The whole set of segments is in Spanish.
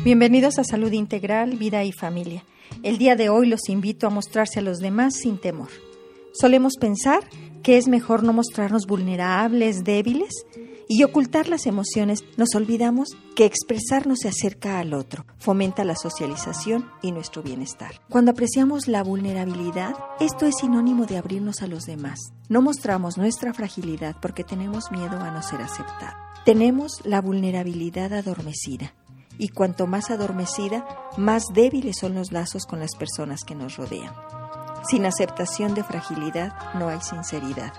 Bienvenidos a Salud Integral, Vida y Familia. El día de hoy los invito a mostrarse a los demás sin temor. Solemos pensar que es mejor no mostrarnos vulnerables, débiles y ocultar las emociones. Nos olvidamos que expresarnos se acerca al otro, fomenta la socialización y nuestro bienestar. Cuando apreciamos la vulnerabilidad, esto es sinónimo de abrirnos a los demás. No mostramos nuestra fragilidad porque tenemos miedo a no ser aceptados. Tenemos la vulnerabilidad adormecida y cuanto más adormecida, más débiles son los lazos con las personas que nos rodean. Sin aceptación de fragilidad no hay sinceridad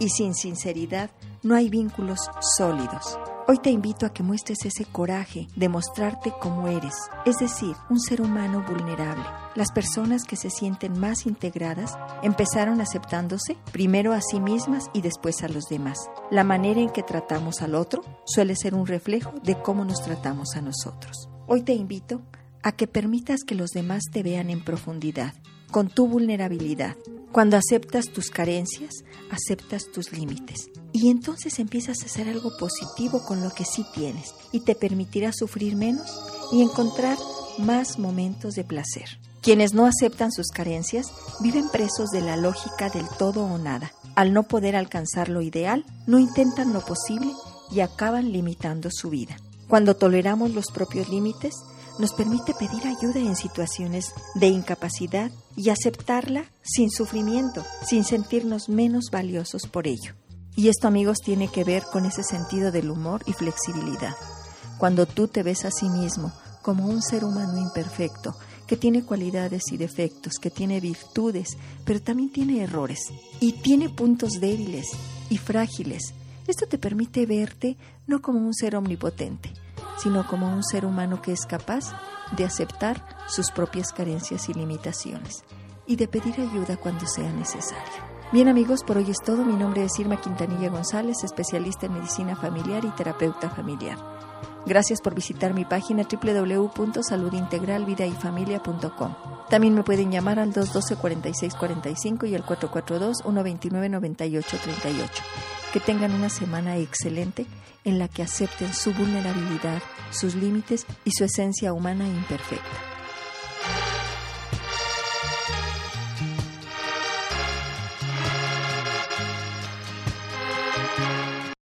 y sin sinceridad no hay vínculos sólidos. Hoy te invito a que muestres ese coraje de mostrarte como eres, es decir, un ser humano vulnerable. Las personas que se sienten más integradas empezaron aceptándose primero a sí mismas y después a los demás. La manera en que tratamos al otro suele ser un reflejo de cómo nos tratamos a nosotros. Hoy te invito a que permitas que los demás te vean en profundidad, con tu vulnerabilidad. Cuando aceptas tus carencias, aceptas tus límites. Y entonces empiezas a hacer algo positivo con lo que sí tienes y te permitirá sufrir menos y encontrar más momentos de placer. Quienes no aceptan sus carencias viven presos de la lógica del todo o nada. Al no poder alcanzar lo ideal, no intentan lo posible y acaban limitando su vida. Cuando toleramos los propios límites, nos permite pedir ayuda en situaciones de incapacidad y aceptarla sin sufrimiento, sin sentirnos menos valiosos por ello. Y esto, amigos, tiene que ver con ese sentido del humor y flexibilidad. Cuando tú te ves a sí mismo como un ser humano imperfecto, que tiene cualidades y defectos, que tiene virtudes, pero también tiene errores y tiene puntos débiles y frágiles. Esto te permite verte no como un ser omnipotente, sino como un ser humano que es capaz de aceptar sus propias carencias y limitaciones y de pedir ayuda cuando sea necesario. Bien amigos, por hoy es todo. Mi nombre es Irma Quintanilla González, especialista en medicina familiar y terapeuta familiar. Gracias por visitar mi página www.saludintegralvidayfamilia.com. También me pueden llamar al 212-4645 y al 442-129-9838. Que tengan una semana excelente en la que acepten su vulnerabilidad, sus límites y su esencia humana imperfecta.